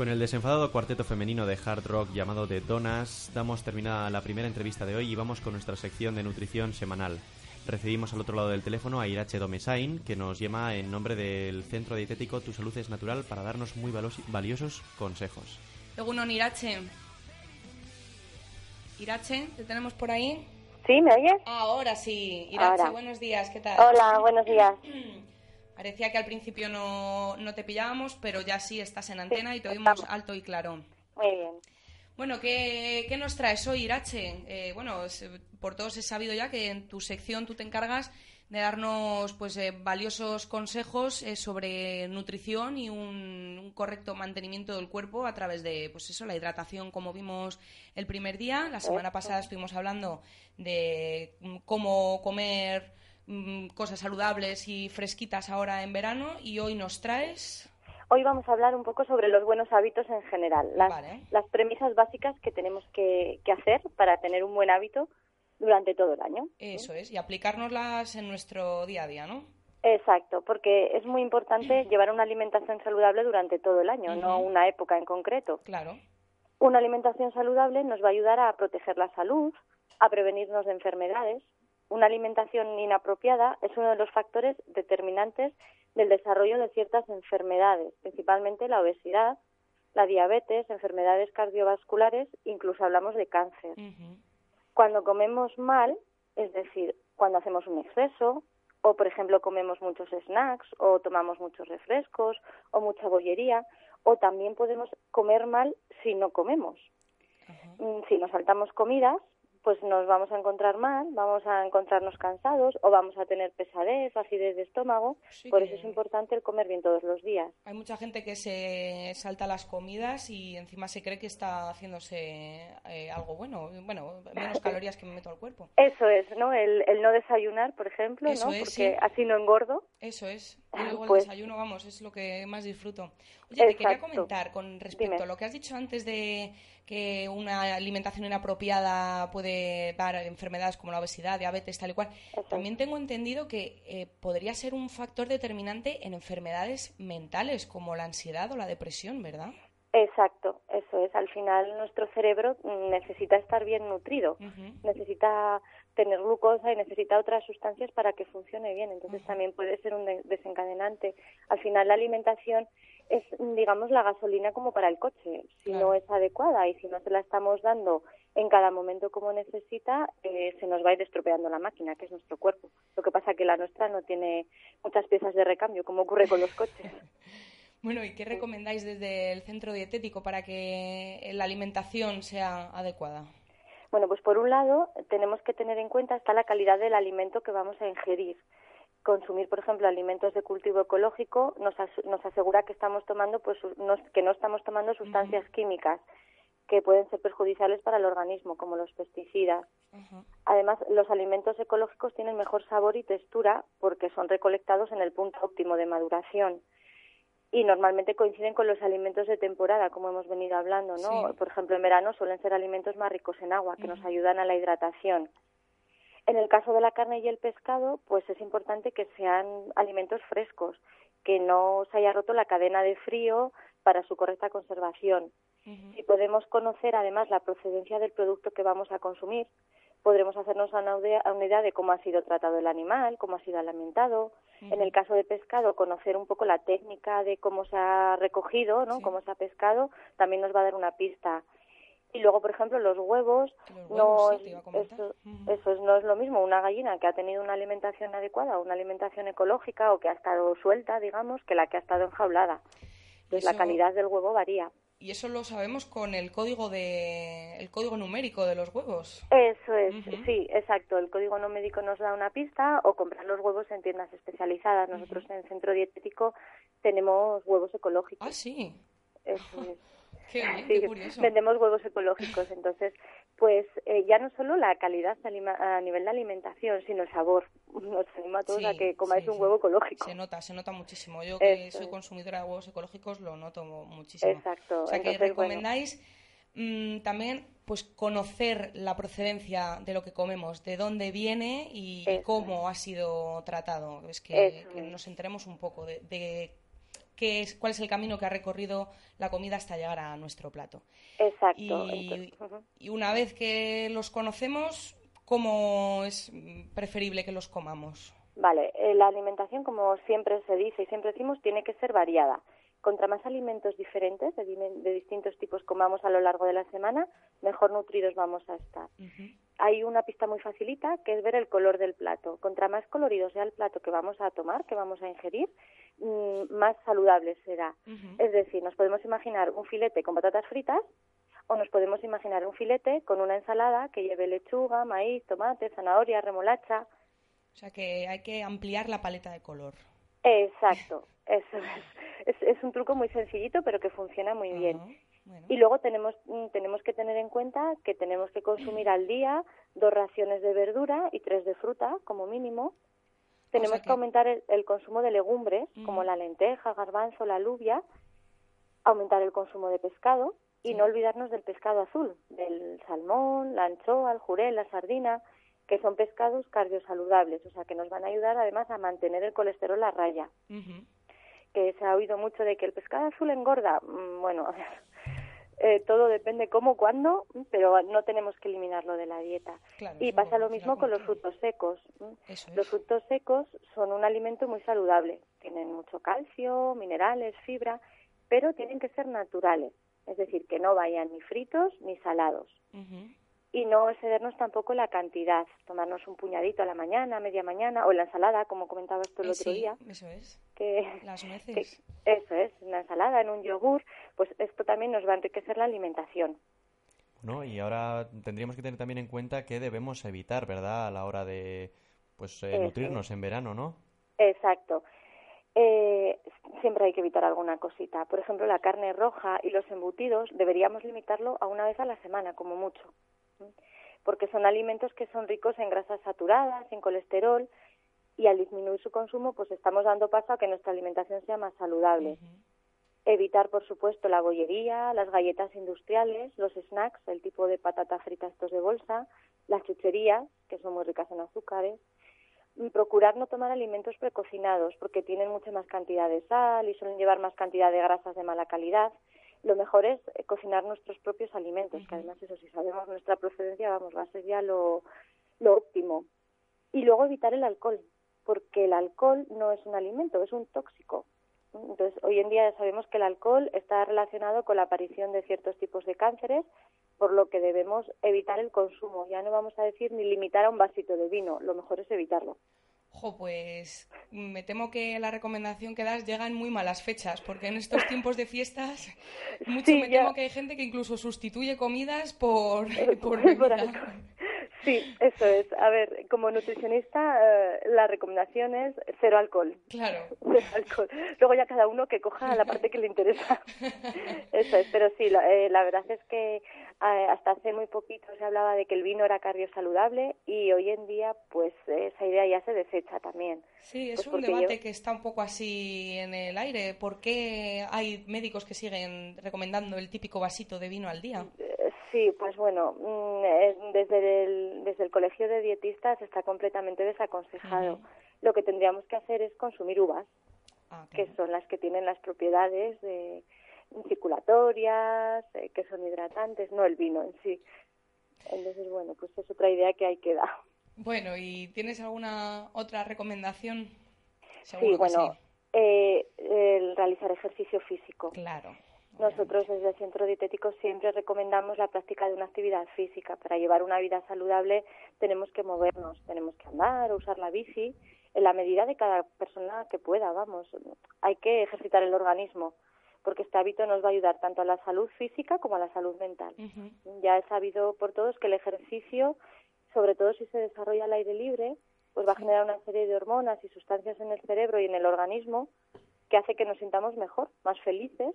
Con el desenfadado cuarteto femenino de hard rock llamado The Donas, damos terminada la primera entrevista de hoy y vamos con nuestra sección de nutrición semanal. Recibimos al otro lado del teléfono a Irache Domesain, que nos llama en nombre del Centro Dietético Tu Salud es Natural para darnos muy valiosos consejos. Egunon, Irache. Irache, ¿te tenemos por ahí? ¿Sí? ¿Me oyes? Ahora sí. Irache, Ahora. buenos días, ¿qué tal? Hola, buenos días. Parecía que al principio no, no te pillábamos, pero ya sí estás en antena y te oímos estamos. alto y claro. Muy bien. Bueno, ¿qué, qué nos traes hoy, Irache? Eh, bueno, es- por todos he sabido ya que en tu sección tú te encargas de darnos pues eh, valiosos consejos eh, sobre nutrición y un, un correcto mantenimiento del cuerpo a través de pues eso la hidratación como vimos el primer día la semana pasada estuvimos hablando de mm, cómo comer mm, cosas saludables y fresquitas ahora en verano y hoy nos traes Hoy vamos a hablar un poco sobre los buenos hábitos en general, las, Vale. las premisas básicas que tenemos que, que hacer para tener un buen hábito durante todo el año. eso es y aplicárnoslas en nuestro día a día ¿no? Exacto, porque es muy importante llevar una alimentación saludable durante todo el año, no una época en concreto. claro Una alimentación saludable nos va a ayudar a proteger la salud, a prevenirnos de enfermedades. Una alimentación inapropiada es uno de los factores determinantes del desarrollo de ciertas enfermedades, principalmente la obesidad, la diabetes, enfermedades cardiovasculares, incluso hablamos de cáncer. Cuando comemos mal, es decir, cuando hacemos un exceso, o por ejemplo comemos muchos snacks, o tomamos muchos refrescos, o mucha bollería, o también podemos comer mal si no comemos. Mm, Si nos saltamos comidas, pues nos vamos a encontrar mal, vamos a encontrarnos cansados o vamos a tener pesadez, acidez de estómago. Sí Por eso es importante el comer bien todos los días. Hay mucha gente que se salta las comidas y encima se cree que está haciéndose eh, algo bueno. Bueno, menos calorías que me meto al cuerpo. Eso es, ¿no? El, el no desayunar, por ejemplo, Eso ¿no? es, Porque sí. así no engordo. Eso es. Y luego Pues- el desayuno, vamos, es lo que más disfruto. Oye, te quería comentar con respecto Dime. a lo que has dicho antes de que una alimentación inapropiada puede dar enfermedades como la obesidad, diabetes, tal y cual. También tengo entendido que eh, podría ser un factor determinante en enfermedades mentales como la ansiedad o la depresión, ¿verdad? Exacto, eso es. Al final nuestro cerebro mm, necesita estar bien nutrido, necesita tener glucosa y necesita otras sustancias para que funcione bien. Entonces también puede ser un de- desencadenante. Al final la alimentación es, digamos, la gasolina como para el coche. Si Claro. no es adecuada y si no se la estamos dando en cada momento como necesita, eh, se nos va a ir estropeando la máquina, que es nuestro cuerpo. Lo que pasa que la nuestra no tiene muchas piezas de recambio, como ocurre con los coches. Bueno, ¿y qué recomendáis desde el centro dietético para que la alimentación sea adecuada? Bueno, pues por un lado tenemos que tener en cuenta está la calidad del alimento que vamos a ingerir. Consumir, por ejemplo, alimentos de cultivo ecológico nos, as- nos asegura que estamos tomando, pues, no- que no estamos tomando sustancias químicas que pueden ser perjudiciales para el organismo, como los pesticidas. Además, los alimentos ecológicos tienen mejor sabor y textura porque son recolectados en el punto óptimo de maduración y normalmente coinciden con los alimentos de temporada, como hemos venido hablando, ¿no? Sí. Por ejemplo, en verano suelen ser alimentos más ricos en agua, que nos ayudan a la hidratación. En el caso de la carne y el pescado, pues es importante que sean alimentos frescos, que no se haya roto la cadena de frío para su correcta conservación. Ujú. Si podemos conocer además la procedencia del producto que vamos a consumir, podremos hacernos una idea, una idea de cómo ha sido tratado el animal, cómo ha sido alimentado. En el caso de pescado, conocer un poco la técnica de cómo se ha recogido, ¿no? Sí. cómo se ha pescado, también nos va a dar una pista. Y luego, por ejemplo, los huevos, Los no sí, es- eso, eso es- no es lo mismo una gallina que ha tenido una alimentación adecuada, una alimentación ecológica o que ha estado suelta, digamos, que la que ha estado enjaulada. Entonces, la calidad del huevo varía. Y eso lo sabemos con el código de el código numérico de los huevos. Eso es, sí, exacto. El código no médico nos da una pista o comprar los huevos en tiendas especializadas. Nosotros en el centro dietético tenemos huevos ecológicos. Ah, sí. Eso es. Qué bien, Sí, qué curioso. vendemos huevos ecológicos. Entonces, pues eh, ya no solo la calidad a nivel de alimentación, sino el sabor. Nos animo a todos Sí, a que comáis sí, un huevo ecológico. Se nota, se nota muchísimo. Yo que soy es. consumidora de huevos ecológicos lo noto mu- muchísimo. Exacto. O sea que bueno. recomendáis mm, también pues conocer la procedencia de lo que comemos, de dónde viene y, Eso cómo ha sido tratado. Es que, nos enteremos un poco de, de qué es, cuál es el camino que ha recorrido la comida hasta llegar a nuestro plato. Exacto. Y, Entonces, ujú. y una vez que los conocemos, ¿cómo es preferible que los comamos? Vale, eh, la alimentación, como siempre se dice y siempre decimos, tiene que ser variada. Contra más alimentos diferentes, de, distintos tipos comamos a lo largo de la semana, mejor nutridos vamos a estar. Hay una pista muy facilita que es ver el color del plato. Contra más colorido sea el plato que vamos a tomar, que vamos a ingerir, más saludable será. Es decir, nos podemos imaginar un filete con patatas fritas o nos podemos imaginar un filete con una ensalada que lleve lechuga, maíz, tomate, zanahoria, remolacha. O sea que hay que ampliar la paleta de color. Exacto, eso es. Es, es un truco muy sencillito, pero que funciona muy bien. Bueno. Y luego tenemos, mm, tenemos que tener en cuenta que tenemos que consumir al día dos raciones de verdura y tres de fruta, como mínimo. Tenemos que... que- aumentar el, el consumo de legumbres, como Ujú. la lenteja, garbanzo, la alubia, aumentar el consumo de pescado y Sí. no olvidarnos del pescado azul, del salmón, la anchoa, el jurel, la sardina, que son pescados cardiosaludables, o sea, que nos van a ayudar además a mantener el colesterol a raya que se ha oído mucho de que el pescado azul engorda. Mm, Bueno, eh, todo depende cómo, cuándo, pero no tenemos que eliminarlo de la dieta. Claro, y pasa lo mismo con los frutos secos. Eso Los es. frutos secos son un alimento muy saludable. Tienen mucho calcio, minerales, fibra, pero tienen que ser naturales. Es decir, que no vayan ni fritos ni salados. Y no excedernos tampoco la cantidad. Tomarnos un puñadito a la mañana, a media mañana, o en la ensalada, como comentabas tú el Eh, otro sí, día. Eso es. Que, Las que nueces. eso es, una ensalada, en un yogur, pues esto también nos va a enriquecer la alimentación. ¿no? Y ahora tendríamos que tener también en cuenta que debemos evitar, ¿verdad? A la hora de pues eh, nutrirnos en verano, ¿no? Exacto. Eh, siempre hay que evitar alguna cosita. Por ejemplo, la carne roja y los embutidos deberíamos limitarlo a una vez a la semana, como mucho. Porque son alimentos que son ricos en grasas saturadas, en colesterol, y al disminuir su consumo, pues estamos dando paso a que nuestra alimentación sea más saludable. Evitar, por supuesto, la bollería, las galletas industriales, los snacks, el tipo de patata frita estos de bolsa, las chucherías, que son muy ricas en azúcares. Y procurar no tomar alimentos precocinados porque tienen mucha más cantidad de sal y suelen llevar más cantidad de grasas de mala calidad. Lo mejor es eh, cocinar nuestros propios alimentos, que además eso si sabemos nuestra procedencia, vamos, va a ser ya lo, lo óptimo. Y luego evitar el alcohol, porque el alcohol no es un alimento, es un tóxico. Entonces, hoy en día ya sabemos que el alcohol está relacionado con la aparición de ciertos tipos de cánceres, por lo que debemos evitar el consumo. Ya no vamos a decir ni limitar a un vasito de vino, lo mejor es evitarlo. Jo, pues me temo que la recomendación que das llega en muy malas fechas, porque en estos tiempos de fiestas mucho Sí, me ya. temo que hay gente que incluso sustituye comidas por, por Por bebida. alcohol. Sí, eso es. A ver, como nutricionista, eh, la recomendación es cero alcohol. Claro. Cero alcohol. Luego ya cada uno que coja la parte que le interesa. Eso es, pero sí, la, eh, la verdad es que eh, hasta hace muy poquito se hablaba de que el vino era cardiosaludable y hoy en día pues esa idea ya se desecha también. Sí, es Pues un debate yo- que está un poco así en el aire. ¿Por qué hay médicos que siguen recomendando el típico vasito de vino al día? Sí, pues bueno, mm, desde el, desde el colegio de dietistas está completamente desaconsejado. Lo que tendríamos que hacer es consumir uvas, Ah, que son las que tienen las propiedades de circulatorias, eh, que son hidratantes, no el vino en sí. Entonces, bueno, pues es otra idea que hay que dar. Bueno, ¿y tienes alguna otra recomendación? Sí, Seguro que bueno, eh, el realizar ejercicio físico. Claro. Nosotros desde el Centro Dietético siempre recomendamos la práctica de una actividad física. Para llevar una vida saludable tenemos que movernos, tenemos que andar o usar la bici en la medida de cada persona que pueda, vamos. Hay que ejercitar el organismo porque este hábito nos va a ayudar tanto a la salud física como a la salud mental. Ya es sabido por todos que el ejercicio, sobre todo si se desarrolla al aire libre, pues va a generar una serie de hormonas y sustancias en el cerebro y en el organismo que hace que nos sintamos mejor, más felices.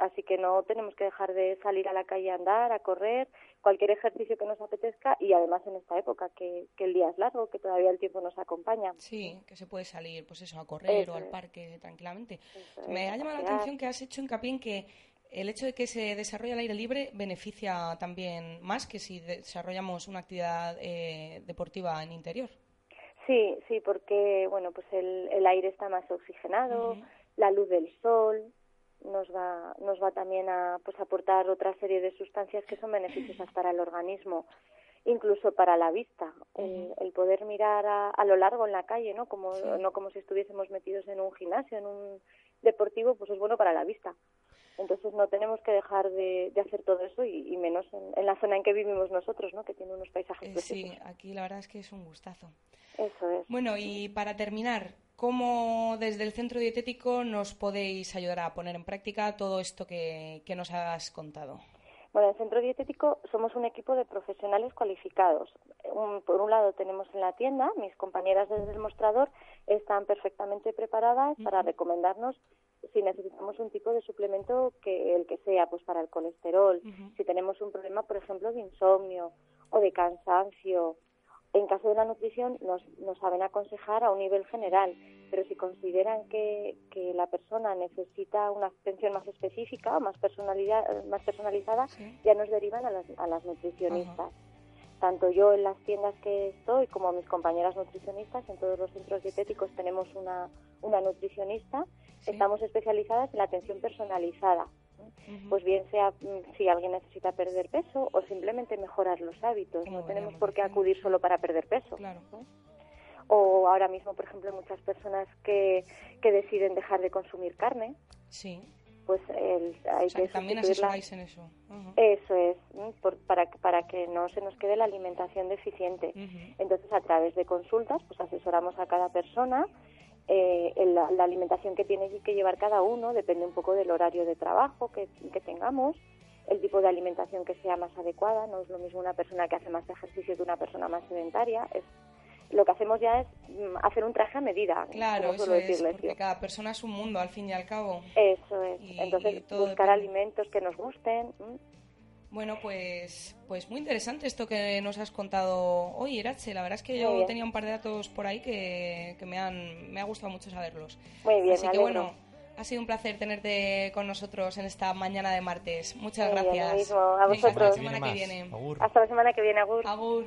Así que no tenemos que dejar de salir a la calle a andar, a correr, cualquier ejercicio que nos apetezca y además en esta época que, el día es largo, que todavía el tiempo nos acompaña. Sí, que se puede salir pues eso a correr o al parque tranquilamente. Me ha llamado la atención que has hecho hincapié en que el hecho de que se desarrolle al aire libre beneficia también más que si desarrollamos una actividad eh, deportiva en interior. Sí, sí, porque bueno, pues el, aire está más oxigenado, la luz del sol nos va nos va también a pues aportar otra serie de sustancias que son beneficiosas para el organismo incluso para la vista el, poder mirar a, lo largo en la calle no como no como si estuviésemos metidos en un gimnasio en un deportivo pues es bueno para la vista entonces no tenemos que dejar de, hacer todo eso y, menos en, la zona en que vivimos nosotros, ¿no? Que tiene unos paisajes eh. Sí, aquí la verdad es que es un gustazo. Eso es. Bueno, y para terminar, ¿cómo desde el centro dietético nos podéis ayudar a poner en práctica todo esto que, nos has contado? Bueno, en el centro dietético somos un equipo de profesionales cualificados. por un lado tenemos en la tienda, mis compañeras desde el mostrador están perfectamente preparadas para recomendarnos si necesitamos un tipo de suplemento que el que sea, pues para el colesterol, si tenemos un problema, por ejemplo, de insomnio o de cansancio. En caso de la nutrición nos, nos saben aconsejar a un nivel general, pero si consideran que, que la persona necesita una atención más específica o más, personalidad, más personalizada, ya nos derivan a las, a las nutricionistas. Tanto yo en las tiendas que estoy como mis compañeras nutricionistas, en todos los centros dietéticos tenemos una, una nutricionista, estamos especializadas en la atención personalizada. Pues bien sea mm, si alguien necesita perder peso o simplemente mejorar los hábitos, no tenemos por qué acudir solo para perder peso. O ahora mismo, por ejemplo, muchas personas que, que deciden dejar de consumir carne. Sí pues el, hay que también asesoráis en eso. Eso es, para, para que no se nos quede la alimentación deficiente. Entonces, a través de consultas, pues asesoramos a cada persona. Eh, la, alimentación que tiene que llevar cada uno depende un poco del horario de trabajo que, que tengamos, el tipo de alimentación que sea más adecuada. No es lo mismo una persona que hace más ejercicio que una persona más sedentaria. Es lo que hacemos ya es mm, hacer un traje a medida. Claro, eso es, porque cada persona es un mundo al fin y al cabo. Eso es. Entonces, buscar alimentos que nos gusten. Bueno, pues, pues muy interesante esto que nos has contado hoy, Irache. La verdad es que yo tenía un par de datos por ahí que, me, han, me ha gustado mucho saberlos. Muy bien, Así que bueno, ha sido un placer tenerte con nosotros en esta mañana de martes. Muchas gracias. A vosotros. hasta la semana que viene. Hasta la semana que viene, Agur. Agur.